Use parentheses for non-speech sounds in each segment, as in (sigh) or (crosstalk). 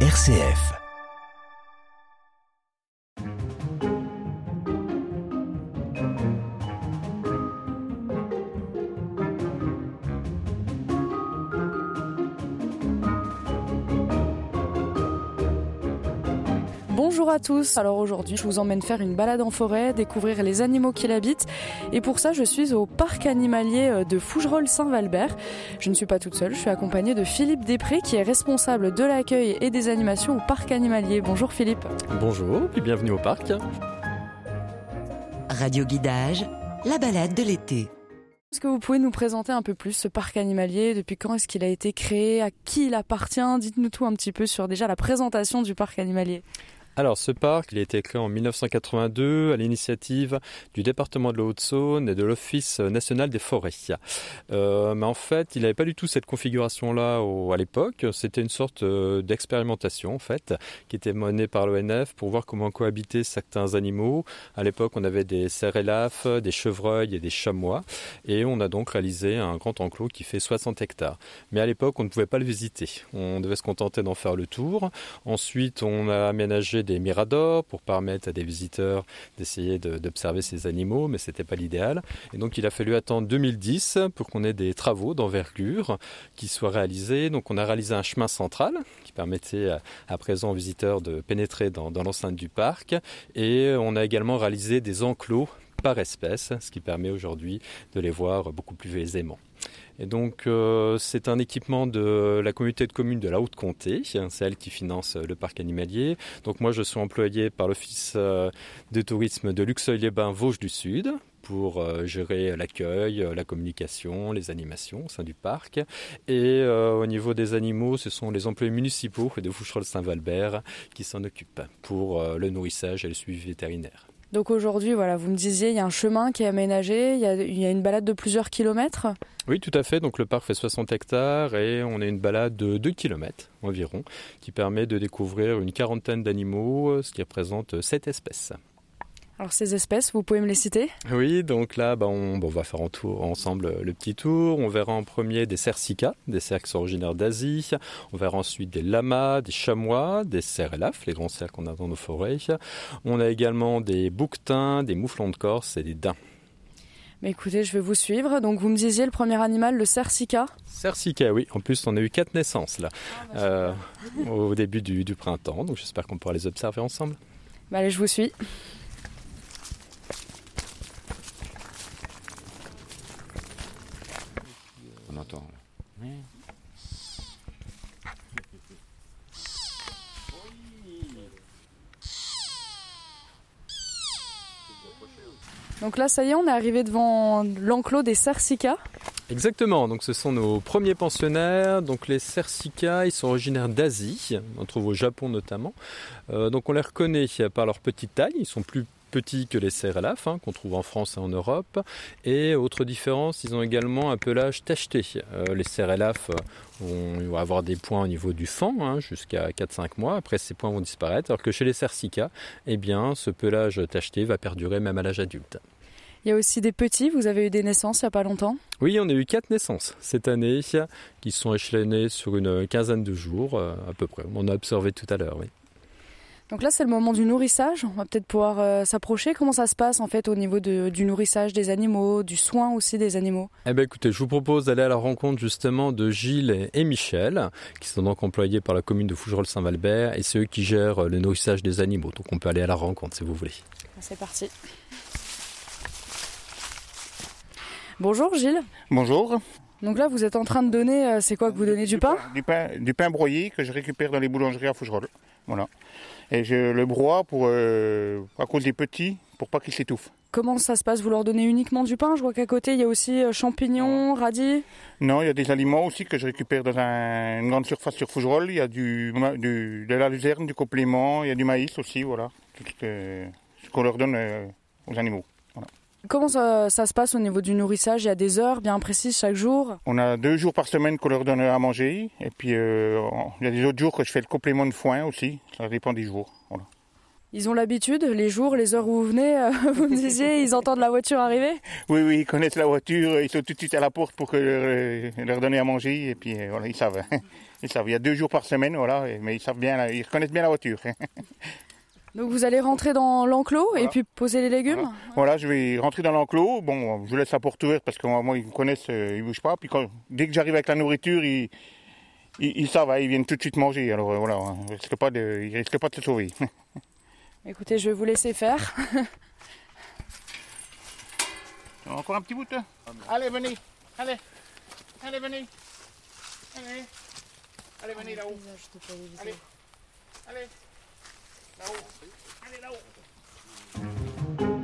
RCF. Bonjour à tous, alors aujourd'hui je vous emmène faire une balade en forêt, découvrir les animaux qui l'habitent et pour ça je suis au parc animalier de Fougerolles-Saint-Valbert. Je ne suis pas toute seule, je suis accompagnée de Philippe Després qui est responsable de l'accueil et des animations au parc animalier. Bonjour Philippe. Bonjour et bienvenue au parc. Radio Guidage, la balade de l'été. Est-ce que vous pouvez nous présenter un peu plus ce parc animalier? Depuis quand est-ce qu'il a été créé? À qui il appartient? Dites-nous tout un petit peu sur déjà la présentation du parc animalier. Alors, ce parc, il a été créé en 1982 à l'initiative du département de la Haute-Saône et de l'Office national des forêts. Euh, mais en fait, il n'avait pas du tout cette configuration-là à l'époque. C'était une sorte euh, d'expérimentation, en fait, qui était menée par l'ONF pour voir comment cohabiter certains animaux. À l'époque, on avait des cerfs des chevreuils et des chamois. Et on a donc réalisé un grand enclos qui fait 60 hectares. Mais à l'époque, on ne pouvait pas le visiter. On devait se contenter d'en faire le tour. Ensuite, on a aménagé des miradors pour permettre à des visiteurs d'essayer d'observer ces animaux, mais ce n'était pas l'idéal. Et donc il a fallu attendre 2010 pour qu'on ait des travaux d'envergure qui soient réalisés. Donc on a réalisé un chemin central qui permettait à, présent aux visiteurs de pénétrer dans, dans l'enceinte du parc. Et on a également réalisé des enclos par espèce, ce qui permet aujourd'hui de les voir beaucoup plus aisément. Et donc euh, c'est un équipement de la communauté de communes de la Haute-Comté, c'est elle qui finance le parc animalier. Donc moi je suis employé par l'office euh, de tourisme de Luxeuil-les-Bains Vosges du Sud pour euh, gérer l'accueil, la communication, les animations au sein du parc. Et au niveau des animaux, ce sont les employés municipaux de Foucherolles-Saint-Valbert qui s'en occupent pour le nourrissage et le suivi vétérinaire. Donc aujourd'hui, voilà, vous me disiez, il y a un chemin qui est aménagé, il y a, une balade de plusieurs kilomètres. Oui, tout à fait. Donc le parc fait 60 hectares et on a une balade de 2 km environ qui permet de découvrir une quarantaine d'animaux, ce qui représente 7 espèces. Alors ces espèces, vous pouvez me les citer? Oui, donc là, bah, on, va faire en tour, ensemble le petit tour. On verra en premier des cercicas, des cerfs qui sont originaires d'Asie. On verra ensuite des lamas, des chamois, des cerfs les grands cerfs qu'on a dans nos forêts. On a également des bouquetins, des mouflons de Corse et des daims. Mais écoutez, je vais vous suivre. Donc vous me disiez le premier animal, le cercica Cercica, oui. En plus, on a eu quatre naissances là, ah, bah, euh, au début du, printemps. Donc j'espère qu'on pourra les observer ensemble. Bah, allez, je vous suis. Donc là, ça y est, on est arrivé devant l'enclos des Cercica. Exactement, donc ce sont nos premiers pensionnaires. Donc les Cercica, ils sont originaires d'Asie, on trouve au Japon notamment. Euh, donc on les reconnaît par leur petite taille, ils sont plus petits que les cerfs hein, qu'on trouve en France et en Europe. Et autre différence, ils ont également un pelage tacheté. Euh, les cerfs vont, vont, avoir des points au niveau du fang hein, jusqu'à 4-5 mois. Après, ces points vont disparaître. Alors que chez les cercica, eh bien, ce pelage tacheté va perdurer même à l'âge adulte. Il y a aussi des petits, vous avez eu des naissances il n'y a pas longtemps? Oui, on a eu quatre naissances cette année qui sont échelonnées sur une quinzaine de jours euh, à peu près. On a observé tout à l'heure, oui. Donc là, c'est le moment du nourrissage. On va peut-être pouvoir euh, s'approcher. Comment ça se passe en fait au niveau du nourrissage des animaux, du soin aussi des animaux? Eh bien, écoutez, je vous propose d'aller à la rencontre justement de Gilles et Michel, qui sont donc employés par la commune de Fougerolles-Saint-Valbert, et c'est eux qui gèrent le nourrissage des animaux. Donc, on peut aller à la rencontre si vous voulez. C'est parti. Bonjour Gilles. Bonjour. Donc là, vous êtes en train de donner, euh, c'est quoi que vous donnez du, pain, du pain Du pain broyé que je récupère dans les boulangeries à Fougerolles. Voilà. Et je le broie pour, euh, à cause des petits, pour pas qu'ils s'étouffent. Comment ça se passe? Vous leur donnez uniquement du pain? Je vois qu'à côté, il y a aussi euh, champignons, radis? Non, il y a des aliments aussi que je récupère dans une grande surface sur Fougerolles. Il y a du, de la luzerne, du complément, il y a du maïs aussi, voilà. Tout ce qu'on leur donne aux animaux. Comment ça, se passe au niveau du nourrissage? Il y a des heures bien précises chaque jour? On a deux jours par semaine qu'on leur donne à manger. Et puis euh, il y a des autres jours que je fais le complément de foin aussi. Ça dépend des jours. Il Ils ont l'habitude, les jours, les heures où vous venez, euh, (laughs) vous me disiez, ils entendent la voiture arriver? Oui, oui, ils connaissent la voiture, ils sont tout de suite à la porte pour que leur, leur donner à manger, et puis euh, voilà, ils savent. (laughs) Ils savent, il y a deux jours par semaine, voilà, mais ils savent bien, ils reconnaissent bien la voiture. (laughs) Donc vous allez rentrer dans l'enclos et puis poser les légumes Voilà. Voilà, je vais rentrer dans l'enclos. Bon, je laisse la porte ouverte parce que moi, moi, ils me connaissent, euh, ils bougent pas. Puis quand, dès que j'arrive avec la nourriture, ils, ils, ils savent, hein, ils viennent tout de suite manger. Alors euh, voilà, ils risquent pas de, ils risquent pas de se sauver. (laughs) Écoutez, je vais vous laisser faire. (laughs) Encore un petit bout, toi Allez, venez, allez, allez, venez, allez, allez, venez là-haut, allez, allez, allez là-haut.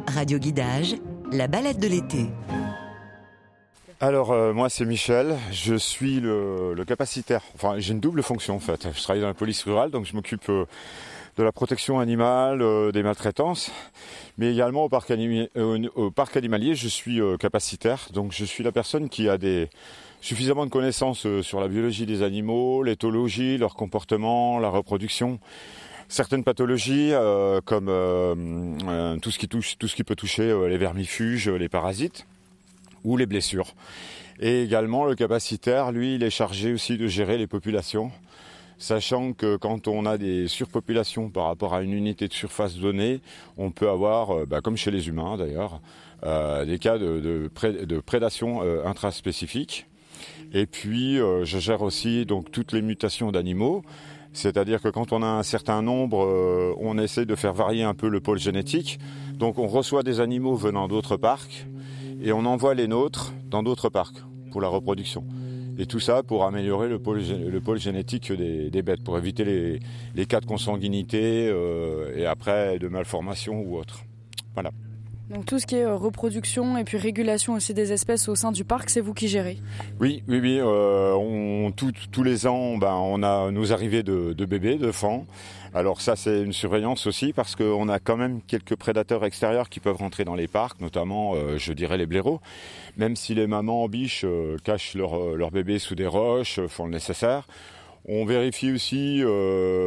Radio Guidage, la balade de l'été. Alors euh, moi c'est Michel, je suis le, capacitaire. Enfin j'ai une double fonction en fait. Je travaille dans la police rurale donc je m'occupe euh, de la protection animale, euh, des maltraitances, mais également au parc, animalier je suis capacitaire. Donc je suis la personne qui a suffisamment de connaissances sur la biologie des animaux, l'éthologie, leur comportement, la reproduction. Certaines pathologies euh, comme euh, euh, tout ce qui touche, tout ce qui peut toucher les vermifuges, les parasites ou les blessures. Et également, le capacitaire, lui, il est chargé aussi de gérer les populations, sachant que quand on a des surpopulations par rapport à une unité de surface donnée, on peut avoir, bah, comme chez les humains d'ailleurs, des cas de, de pré- de prédation intraspécifique. Et puis, je gère aussi donc toutes les mutations d'animaux. C'est-à-dire que quand on a un certain nombre, euh, on essaie de faire varier un peu le pôle génétique. Donc on reçoit des animaux venant d'autres parcs et on envoie les nôtres dans d'autres parcs pour la reproduction. Et tout ça pour améliorer le pôle, gé- le pôle génétique des, bêtes, pour éviter les, cas de consanguinité euh, et après de malformation ou autre. Voilà. Donc tout ce qui est euh, reproduction et puis régulation aussi des espèces au sein du parc, c'est vous qui gérez. Oui, oui, oui. euh, tous les ans, ben, on a nos arrivées de, bébés, de fans. Alors ça, c'est une surveillance aussi parce qu'on a quand même quelques prédateurs extérieurs qui peuvent rentrer dans les parcs, notamment, euh, je dirais, les blaireaux. Même si les mamans biches euh, cachent leurs leurs bébés sous des roches, font le nécessaire. On vérifie aussi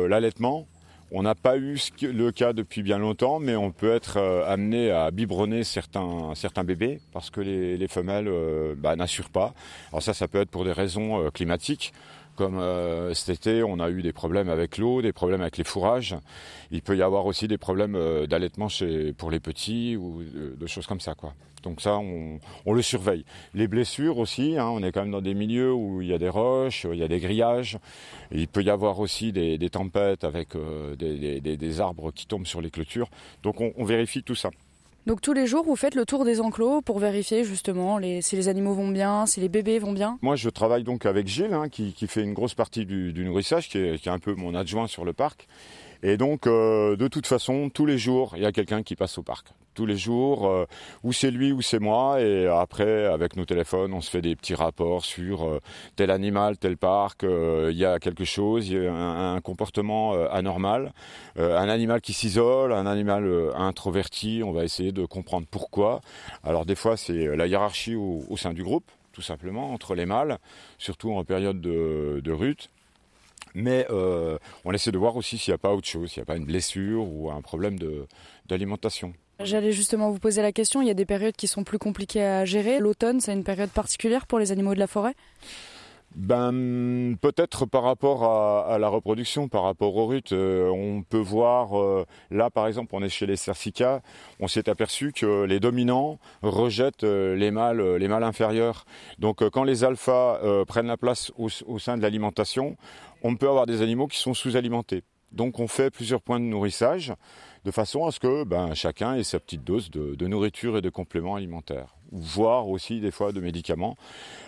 l'allaitement. On n'a pas eu le cas depuis bien longtemps, mais on peut être euh, amené à biberonner certains, bébés parce que les, les femelles euh, bah, n'assurent pas. Alors ça, ça peut être pour des raisons euh, climatiques. Comme cet été, on a eu des problèmes avec l'eau, des problèmes avec les fourrages. Il peut y avoir aussi des problèmes d'allaitement pour les petits ou de, de choses comme ça. Donc ça, on, on le surveille. Les blessures aussi, hein, on est quand même dans des milieux où il y a des roches, il y a des grillages. Il peut y avoir aussi des, des tempêtes avec euh, des, des- des- des arbres qui tombent sur les clôtures. Donc on, on vérifie tout ça. Donc tous les jours, vous faites le tour des enclos pour vérifier justement les- si les animaux vont bien, si les bébés vont bien? Moi, je travaille donc avec Gilles, hein, qui, qui fait une grosse partie du, du nourrissage, qui est, qui est un peu mon adjoint sur le parc. Et donc, euh, de toute façon, tous les jours, il y a quelqu'un qui passe au parc. Tous les jours, euh, ou c'est lui ou c'est moi. Et après, avec nos téléphones, on se fait des petits rapports sur euh, tel animal, tel parc. Il y a quelque chose, il y a un, comportement anormal, un animal qui s'isole, un animal introverti. On va essayer de comprendre pourquoi. Alors des fois, c'est la hiérarchie au, au sein du groupe tout simplement, entre les mâles, surtout en période de, de rut. Mais euh, on essaie de voir aussi s'il n'y a pas autre chose, s'il n'y a pas une blessure ou un problème d'alimentation. J'allais justement vous poser la question, il y a des périodes qui sont plus compliquées à gérer. L'automne, c'est une période particulière pour les animaux de la forêt? Ben, peut-être par rapport à, la reproduction, par rapport aux rutes, euh, on peut voir, euh, là par exemple, on est chez les cercicas, on s'est aperçu que les dominants rejettent euh, les mâles, les mâles inférieurs. Donc quand les alphas prennent la place au, au sein de l'alimentation, on peut avoir des animaux qui sont sous-alimentés. Donc on fait plusieurs points de nourrissage de façon à ce que ben, chacun ait sa petite dose de, de nourriture et de compléments alimentaires, voire aussi des fois de médicaments.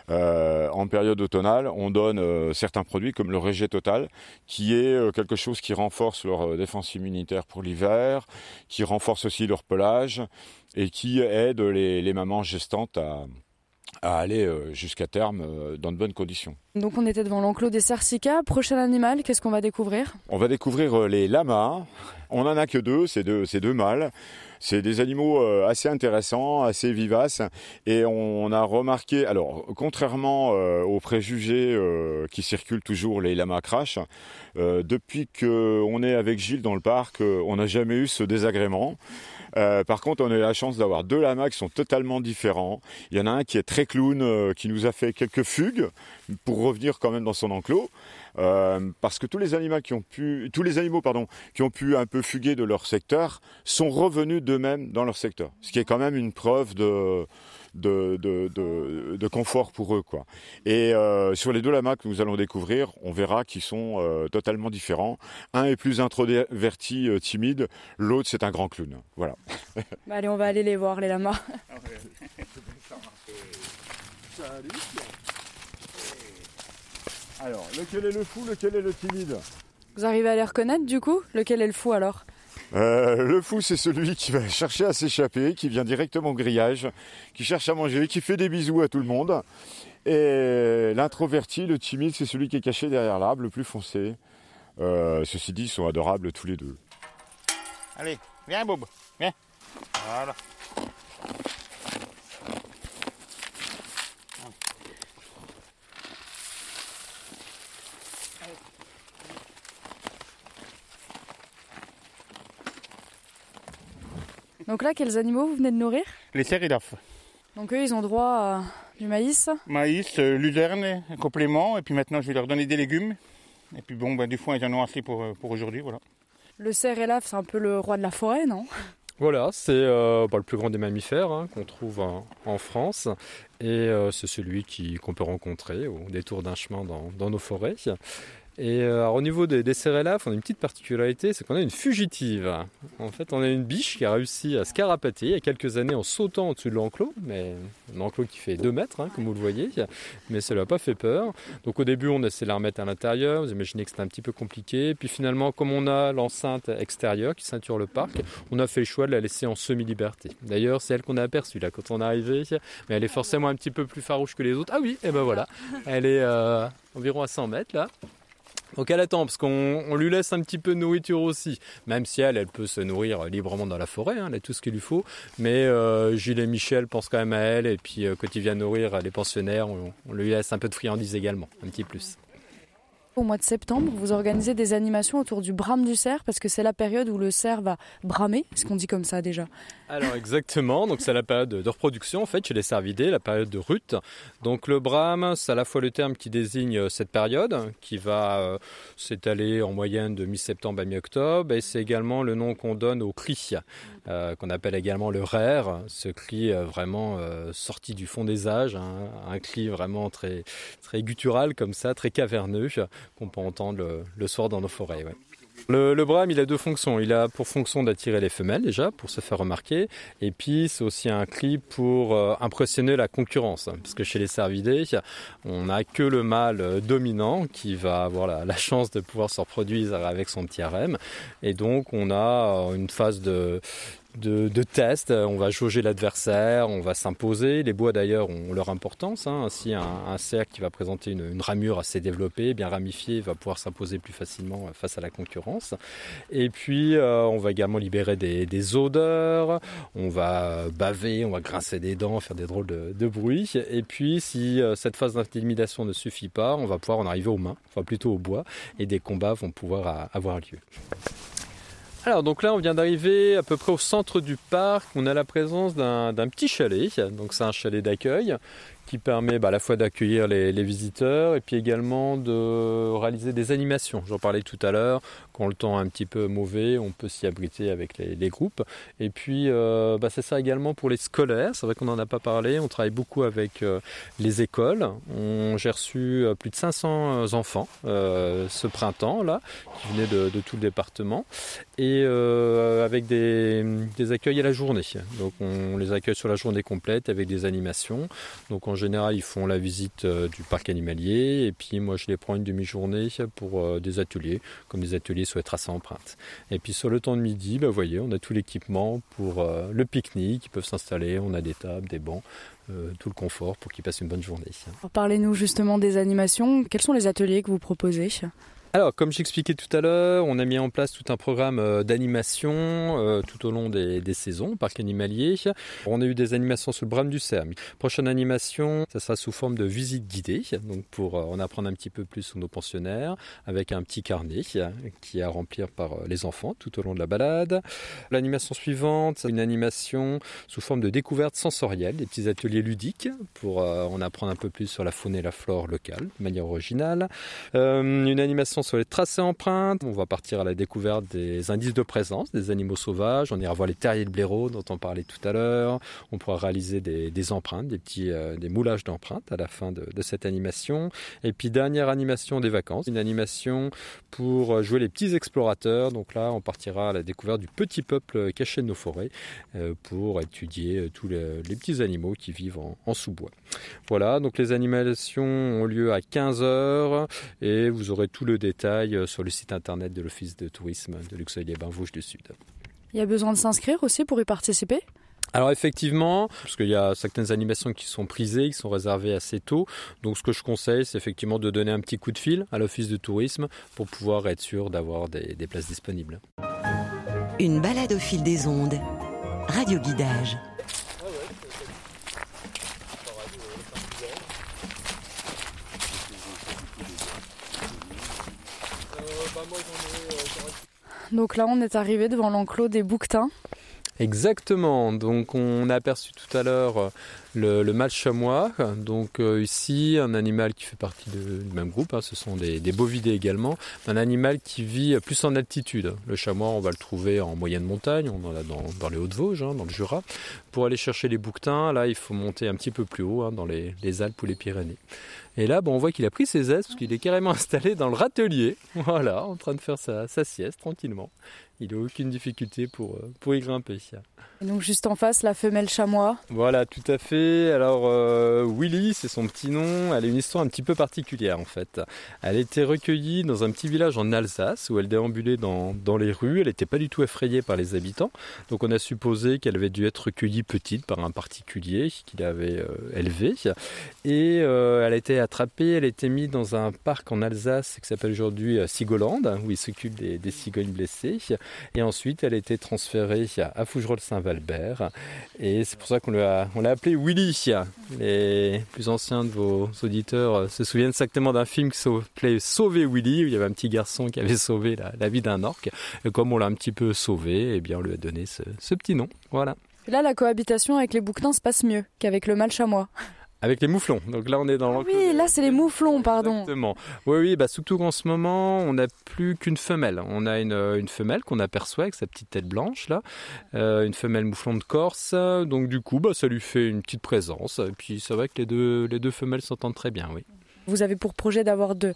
Euh, en période automnale, on donne euh, certains produits comme le Régé Total, qui est euh, quelque chose qui renforce leur défense immunitaire pour l'hiver, qui renforce aussi leur pelage et qui aide les mamans gestantes à, à aller jusqu'à terme dans de bonnes conditions. Donc on était devant l'enclos des Cercica. Prochain animal, qu'est-ce qu'on va découvrir? On va découvrir les lamas. On n'en a que deux, c'est deux, deux mâles. C'est des animaux euh, assez intéressants, assez vivaces. Et on a remarqué, alors contrairement euh, aux préjugés euh, qui circulent toujours, les lamas crash, depuis qu'on est avec Gilles dans le parc, on n'a jamais eu ce désagrément. Par contre, on a eu la chance d'avoir deux lamas qui sont totalement différents. Il y en a un qui est très clown, qui nous a fait quelques fugues pour revenir quand même dans son enclos. Euh, parce que tous les animaux qui ont pu, tous les animaux pardon, qui ont pu un peu fuguer de leur secteur sont revenus d'eux-mêmes dans leur secteur, ce qui est quand même une preuve de de, de, de, confort pour eux. Quoi. Et euh, sur les deux lamas que nous allons découvrir, on verra qu'ils sont euh, totalement différents. Un est plus introverti, timide, l'autre c'est un grand clown. Voilà. Bah, allez, on va aller les voir, les lamas. Salut (laughs) alors, lequel est le fou, lequel est le timide Vous arrivez à les reconnaître du coup? Lequel est le fou alors? Euh, le fou, c'est celui qui va chercher à s'échapper, qui vient directement au grillage, qui cherche à manger, qui fait des bisous à tout le monde. Et l'introverti, le timide, c'est celui qui est caché derrière l'arbre, le plus foncé. Euh, ceci dit, ils sont adorables tous les deux. Allez, viens Bob, viens. Voilà. Donc là, quels animaux vous venez de nourrir? Les céridaphes. Donc eux, ils ont droit à du maïs? Maïs, euh, luzerne, complément, et puis maintenant je vais leur donner des légumes. Et puis bon, ben, du foin, ils en ont assez pour, euh, pour aujourd'hui, voilà. Le cérilaf, c'est un peu le roi de la forêt, non? Voilà, c'est euh, bah, le plus grand des mammifères hein, qu'on trouve en, France et c'est celui qu'on peut rencontrer au détour d'un chemin dans, dans, nos forêts. Et euh, au niveau des, des on a une petite particularité, c'est qu'on a une fugitive. En fait, on a une biche qui a réussi à se carapater il y a quelques années en sautant au-dessus de l'enclos, mais un enclos qui fait 2 mètres, hein, comme vous le voyez, mais ça n'a pas fait peur. Donc au début, on a essayé de la remettre à l'intérieur, vous imaginez que c'était un petit peu compliqué. Puis finalement, comme on a l'enceinte extérieure qui ceinture le parc, on a fait le choix de la laisser en semi-liberté. D'ailleurs, c'est elle qu'on a aperçue là quand on est arrivé, mais elle est forcément un petit peu plus farouche que les autres. Ah oui, et ben voilà, elle est euh, environ à 100 mètres là. Donc elle attend parce qu'on lui laisse un petit peu de nourriture aussi, même si elle, elle peut se nourrir librement dans la forêt, hein, elle a tout ce qu'il lui faut. Mais euh, Gilles et Michel pensent quand même à elle et puis euh, quand il vient nourrir les pensionnaires, on, on lui laisse un peu de friandises également, un petit plus. Au mois de septembre, vous organisez des animations autour du brame du cerf parce que c'est la période où le cerf va bramer. Est-ce qu'on dit comme ça déjà Alors exactement, donc c'est la période de reproduction en fait chez les cervidés, la période de rut. Donc le brame, c'est à la fois le terme qui désigne euh, cette période qui va euh, s'étaler en moyenne de mi-septembre à mi-octobre et c'est également le nom qu'on donne au cri euh, qu'on appelle également le rare, ce cri vraiment sorti du fond des âges, hein, un cri vraiment très très guttural comme ça, très caverneux qu'on peut entendre le, soir dans nos forêts. Le, le, brame, il a deux fonctions. Il a pour fonction d'attirer les femelles déjà, pour se faire remarquer, et puis c'est aussi un cri pour euh, impressionner la concurrence, parce que chez les cervidés, on n'a que le mâle euh, dominant qui va avoir la, la, chance de pouvoir se reproduire avec son petit harem, et donc on a euh, une phase de de, tests. On va jauger l'adversaire, on va s'imposer. Les bois d'ailleurs ont leur importance. Hein. Ainsi, un, cercle qui va présenter une, ramure assez développée, bien ramifiée, va pouvoir s'imposer plus facilement face à la concurrence. Et puis, euh, on va également libérer des, odeurs. On va baver, on va grincer des dents, faire des drôles de, de bruit. Et puis, si euh, cette phase d'intimidation ne suffit pas, on va pouvoir en arriver aux mains, enfin plutôt au bois, et des combats vont pouvoir avoir lieu. Alors donc là on vient d'arriver à peu près au centre du parc, on a la présence d'un petit chalet, donc c'est un chalet d'accueil qui permet bah, à la fois d'accueillir les, visiteurs et puis également de réaliser des animations. J'en parlais tout à l'heure, quand le temps est un petit peu mauvais, on peut s'y abriter avec les, groupes. Et puis euh, bah, c'est ça également pour les scolaires, c'est vrai qu'on n'en a pas parlé, on travaille beaucoup avec euh, les écoles. J'ai reçu euh, plus de 500 enfants ce printemps là, qui venaient de, tout le département, et avec des, accueils à la journée. Donc on les accueille sur la journée complète avec des animations. Donc général, ils font la visite du parc animalier et puis moi, je les prends une demi-journée pour des ateliers, comme des ateliers sur les empreintes. Et puis sur le temps de midi, bah, vous voyez, on a tout l'équipement pour le pique-nique, ils peuvent s'installer, on a des tables, des bancs. tout le confort pour qu'ils passent une bonne journée. Parlez-nous justement des animations. Quels sont les ateliers que vous proposez? Alors, comme j'expliquais tout à l'heure, on a mis en place tout un programme euh, d'animation euh, tout au long des, saisons parc animalier. On a eu des animations sur le brame du Cerf. Prochaine animation, ça sera sous forme de visite guidée, donc pour euh, en apprendre un petit peu plus sur nos pensionnaires, avec un petit carnet qui est à remplir par les enfants tout au long de la balade. L'animation suivante, une animation sous forme de découverte sensorielle, des petits ateliers ludiques pour en apprendre un peu plus sur la faune et la flore locale de manière originale. une animation sur les tracés empreintes. On va partir à la découverte des indices de présence des animaux sauvages. On ira voir les terriers de blaireau dont on parlait tout à l'heure. On pourra réaliser des, empreintes, des petits euh, moulages d'empreintes à la fin de, cette animation. Et puis dernière animation des vacances, une animation pour jouer les petits explorateurs. Donc là, on partira à la découverte du petit peuple caché de nos forêts euh, pour étudier euh, tous les, petits animaux qui vivent en, sous-bois. Voilà, donc les animations ont lieu à 15h et vous aurez tout le détails euh, sur le site internet de l'Office de tourisme de Luxeuil-les-Bains Vosges du Sud. Il y a besoin de s'inscrire aussi pour y participer? Alors effectivement, parce qu'il y a certaines animations qui sont prisées, qui sont réservées assez tôt. Donc ce que je conseille, c'est effectivement de donner un petit coup de fil à l'office de tourisme pour pouvoir être sûr d'avoir des, des places disponibles. Une balade au fil des ondes. Radio guidage. Donc là, on est arrivé devant l'enclos des bouquetins. Exactement. Donc on a aperçu tout à l'heure euh, le, le mâle chamois. Donc euh, ici, un animal qui fait partie du même groupe. Hein. ce sont des, bovidés également. Un animal qui vit plus en altitude. Le chamois, on va le trouver en moyenne montagne. On en a dans, les Hauts-de-Vosges, hein, dans le Jura. Pour aller chercher les bouquetins, là, il faut monter un petit peu plus haut, hein, dans les, Alpes ou les Pyrénées. Et là, bon, on voit qu'il a pris ses aises parce qu'il est carrément (laughs) installé dans le râtelier. Voilà, en train de faire sa sieste tranquillement il n'a aucune difficulté pour, euh, y grimper. Donc juste en face, la femelle chamois. Voilà, tout à fait. Alors euh, Willy, c'est son petit nom. Elle a une histoire un petit peu particulière en fait. Elle a été recueillie dans un petit village en Alsace où elle déambulait dans, dans les rues. Elle n'était pas du tout effrayée par les habitants. Donc on a supposé qu'elle avait dû être recueillie petite par un particulier qui l'avait euh, élevée. Et elle a été attrapée, elle a été mise dans un parc en Alsace qui s'appelle aujourd'hui Sigoland, où il s'occupe des, cigognes blessées. Et ensuite, elle a été transférée à Fougerolles-Saint-Valbert. Et c'est pour ça qu'on l'a, on l'a appelée Willy. Les plus anciens de vos auditeurs se souviennent exactement d'un film qui s'appelait Sauver Willy, où il y avait un petit garçon qui avait (laughs) sauvé la, vie d'un orque. Et comme on l'a un petit peu sauvé, eh bien, on lui a donné ce, petit nom. Voilà. là, la cohabitation avec les bouquetins se passe mieux qu'avec le mâle chamois. Avec les mouflons. Donc là, on est dans ah Oui, là, c'est les mouflons, pardon. Exactement. Oui, oui, bah, surtout qu'en ce moment, on n'a plus qu'une femelle. On a une, une femelle qu'on aperçoit avec sa petite tête blanche, là. Euh, une femelle mouflon de Corse. Donc, du coup, bah, ça lui fait une petite présence. Et puis, c'est vrai que les deux, les deux femelles s'entendent très bien, oui. Vous avez pour projet d'avoir de,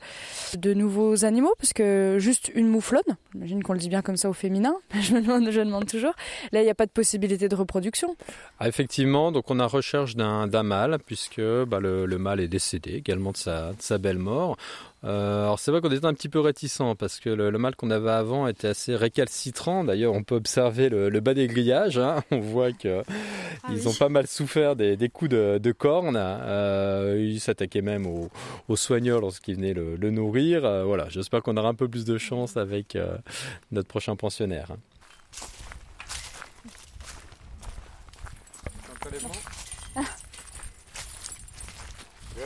nouveaux animaux, parce que juste une mouflonne, j'imagine qu'on le dit bien comme ça au féminin, (laughs) je me demande toujours, là il n'y a pas de possibilité de reproduction. Ah, effectivement, donc on a recherche d'un mâle, puisque bah, le, le, mâle est décédé également de sa, de sa belle mort. Euh, alors c'est vrai qu'on était un petit peu réticent parce que le, mâle qu'on avait avant était assez récalcitrant. D'ailleurs, on peut observer le, bas des grillages. Hein. (laughs) On voit qu'ils ah ont pas mal souffert des, coups de, cornes. Euh, ils s'attaquaient même aux au soigneurs lorsqu'ils venaient le, nourrir. Euh, voilà, j'espère qu'on aura un peu plus de chance avec notre prochain pensionnaire. Hein.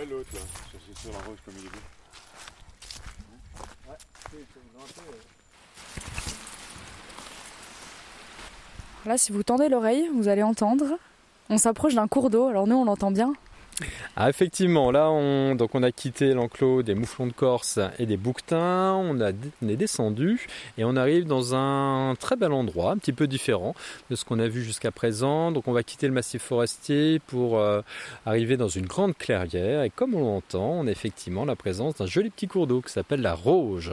l'autre là, sur, la roche comme il est Là, si vous tendez l'oreille, vous allez entendre. On s'approche d'un cours d'eau, alors nous on l'entend bien. Ah, effectivement, là on, donc on a quitté l'enclos des mouflons de Corse et des bouquetins, on, a, est descendu et on arrive dans un très bel endroit, un petit peu différent de ce qu'on a vu jusqu'à présent. Donc on va quitter le massif forestier pour euh, arriver dans une grande clairière et comme on l'entend, on a effectivement la présence d'un joli petit cours d'eau qui s'appelle la Rouge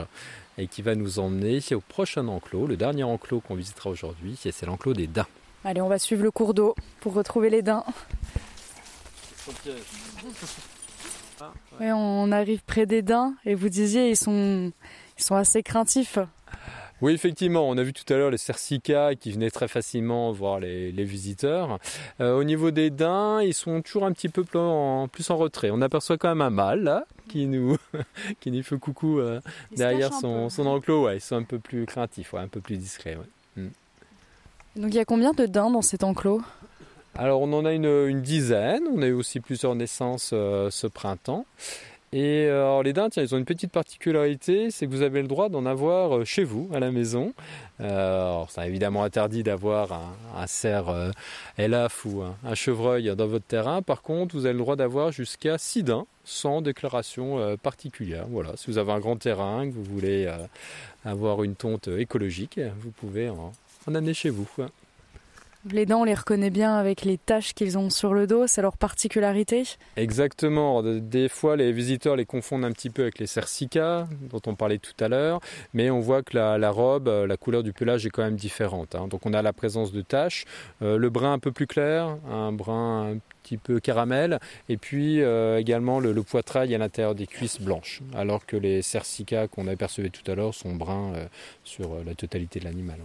et qui va nous emmener au prochain enclos, le dernier enclos qu'on visitera aujourd'hui, c'est l'enclos des daims. Allez, on va suivre le cours d'eau pour retrouver les daims. On arrive près des daims et vous disiez ils sont, ils sont assez craintifs. Oui, effectivement, on a vu tout à l'heure les cercicas qui venaient très facilement voir les, visiteurs. Euh, au niveau des daims, ils sont toujours un petit peu plus en, plus en retrait. On aperçoit quand même un mâle là, qui nous, (laughs) qui nous fait coucou euh, derrière son, enclos. Ouais, ils sont un peu plus craintifs, un peu plus discrets. Mm. Donc il y a combien de daims dans cet enclos? Alors on en a une, dizaine, on a eu aussi plusieurs naissances euh, ce printemps. Et euh, les dindes, ils ont une petite particularité, c'est que vous avez le droit d'en avoir euh, chez vous, à la maison. alors c'est évidemment interdit d'avoir un, cerf elaf ou un, chevreuil dans votre terrain. Par contre, vous avez le droit d'avoir jusqu'à 6 daims sans déclaration particulière. Voilà, si vous avez un grand terrain, que vous voulez avoir une tonte écologique, vous pouvez en, en amener chez vous. Les dents, on les reconnaît bien avec les taches qu'ils ont sur le dos, c'est leur particularité Exactement. Des fois, les visiteurs les confondent un petit peu avec les cercicas, dont on parlait tout à l'heure, mais on voit que la, robe, euh, la couleur du pelage est quand même différente. Hein. Donc on a la présence de taches, euh, le brun un peu plus clair, un brun un petit peu caramel, et puis euh, également le, poitrail à l'intérieur des cuisses blanches, alors que les cercicas qu'on apercevait tout à l'heure sont bruns sur la totalité de l'animal.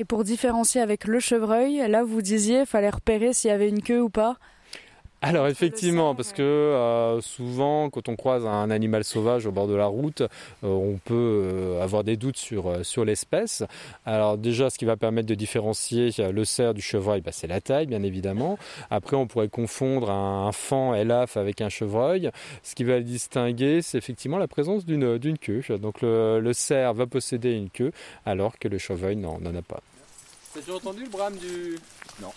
Et pour différencier avec le chevreuil, là vous disiez, fallait repérer s'il y avait une queue ou pas. Alors effectivement, parce que euh, souvent quand on croise un animal sauvage au bord de la route, euh, on peut euh, avoir des doutes sur, sur l'espèce. Alors déjà, ce qui va permettre de différencier le cerf du chevreuil, bah, c'est la taille, bien évidemment. Après, on pourrait confondre un, fan elaf avec un chevreuil. Ce qui va le distinguer, c'est effectivement la présence d'une queue. Donc le, le cerf va posséder une queue, alors que le chevreuil n'en a pas. T'as déjà entendu le brame du... Non.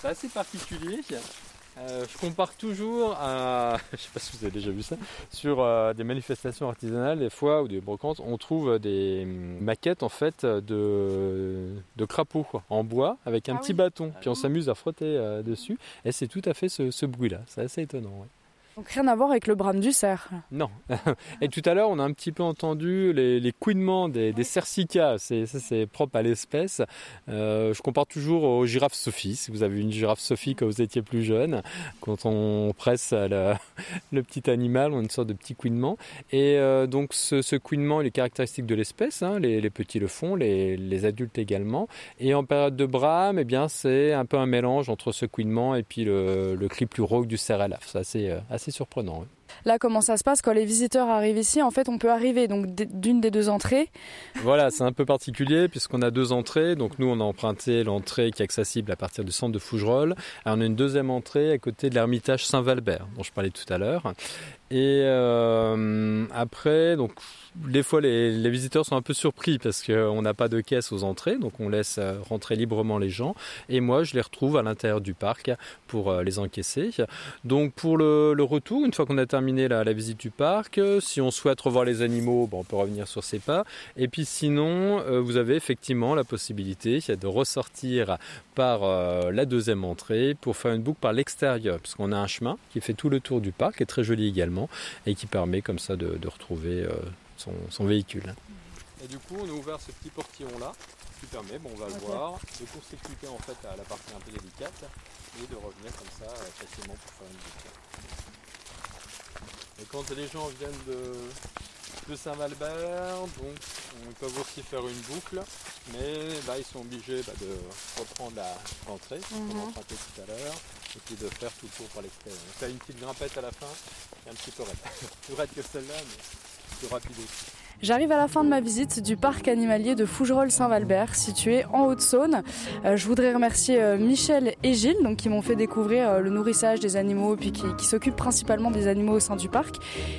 C'est assez particulier. Euh, je compare toujours à, (laughs) je sais pas si vous avez déjà vu ça, sur euh, des manifestations artisanales, des fois, ou des brocantes, on trouve des maquettes en fait de, de crapauds en bois avec un ah petit bâton, puis on s'amuse à frotter euh, dessus, et c'est tout à fait ce, bruit-là. C'est assez étonnant. Donc rien à voir avec le brame du cerf. Non. (laughs) Et tout à l'heure, on a un petit peu entendu les, les couinements des, des cercicas. C'est, ça, c'est propre à l'espèce. Euh, je compare toujours aux girafes Sophie. Si vous avez une girafe Sophie quand vous étiez plus jeune, quand on presse le, (laughs) le petit animal, on a une sorte de petit couinement. Et euh, donc ce, ce couinement, il est caractéristique de l'espèce. Hein. Les, les, petits le font, les, les, adultes également. Et en période de brame, eh bien, c'est un peu un mélange entre ce couinement et puis le, le cri plus rauque du cerf C'est assez, euh, assez surprenant. Là, comment ça se passe quand les visiteurs arrivent ici? En fait, on peut arriver donc d'une des deux entrées. Voilà, c'est un peu particulier puisqu'on a deux entrées. Donc nous, on a emprunté l'entrée qui est accessible à partir du centre de Fougerolles. Et on a une deuxième entrée à côté de l'ermitage Saint-Valbert dont je parlais tout à l'heure. Et euh, après, donc des fois les, visiteurs sont un peu surpris parce qu'on n'a pas de caisse aux entrées, donc on laisse euh, rentrer librement les gens. Et moi, je les retrouve à l'intérieur du parc pour euh, les encaisser. Donc pour le, retour, une fois qu'on a terminé la, visite du parc, si on souhaite revoir les animaux, on peut revenir sur ses pas. Et puis sinon, vous avez effectivement la possibilité de ressortir par la deuxième entrée pour faire une boucle par l'extérieur, parce qu'on a un chemin qui fait tout le tour du parc, qui est très joli également et qui permet comme ça de, retrouver son, véhicule. Et du coup, on a ouvert ce petit portillon là qui permet, bon, on va le voir, de court en fait à la partie un peu délicate et de revenir comme ça euh, facilement pour faire une boucle. Et quand les gens viennent de, de Saint-Valbert, donc on peut aussi faire une boucle, mais bah, ils sont obligés bah, de reprendre l'entrée, mm qu'on a emprunté tout à l'heure, et puis de faire tout le tour par l'extérieur. Donc là, une petite grimpette à la fin, et un petit peu raide. plus raide que celle-là, mais plus rapide aussi. J'arrive à la fin de ma visite du parc animalier de Fougerolles-Saint-Valbert, situé en Haute-Saône. Euh, je voudrais remercier euh, Michel et Gilles, donc, qui m'ont fait découvrir euh, le nourrissage des animaux, puis qui, qui s'occupent principalement des animaux au sein du parc.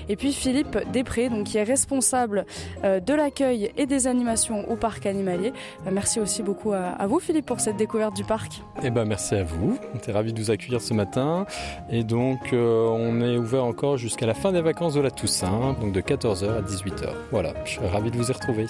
Et puis Philippe Després, donc, qui est responsable de l'accueil et des animations au parc animalier. merci aussi beaucoup à, vous, Philippe, pour cette découverte du parc. Eh ben, merci à vous. On était ravis de vous accueillir ce matin. Et donc, on est ouvert encore jusqu'à la fin des vacances de la Toussaint, donc de 14h à 18h. Voilà je suis ravi de vous y retrouver.